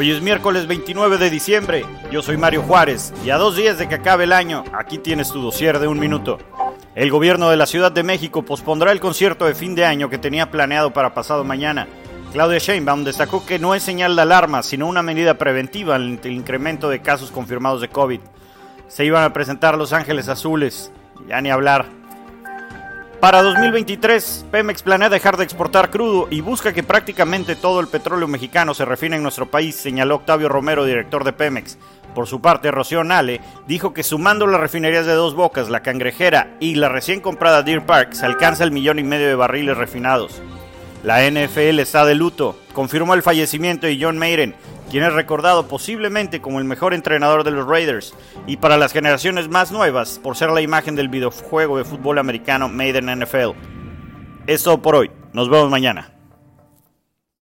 Hoy es miércoles 29 de diciembre, yo soy Mario Juárez y a dos días de que acabe el año, aquí tienes tu dossier de un minuto. El gobierno de la Ciudad de México pospondrá el concierto de fin de año que tenía planeado para pasado mañana. Claudia Sheinbaum destacó que no es señal de alarma, sino una medida preventiva ante el incremento de casos confirmados de COVID. Se iban a presentar Los Ángeles Azules, ya ni hablar. Para 2023, Pemex planea dejar de exportar crudo y busca que prácticamente todo el petróleo mexicano se refine en nuestro país, señaló Octavio Romero, director de Pemex. Por su parte, Rocío Nale dijo que sumando las refinerías de Dos Bocas, la Cangrejera y la recién comprada Deer Park, se alcanza el millón y medio de barriles refinados. La NFL está de luto. Confirmó el fallecimiento de John Mayden, quien es recordado posiblemente como el mejor entrenador de los Raiders y para las generaciones más nuevas por ser la imagen del videojuego de fútbol americano Made in NFL. Eso por hoy. Nos vemos mañana.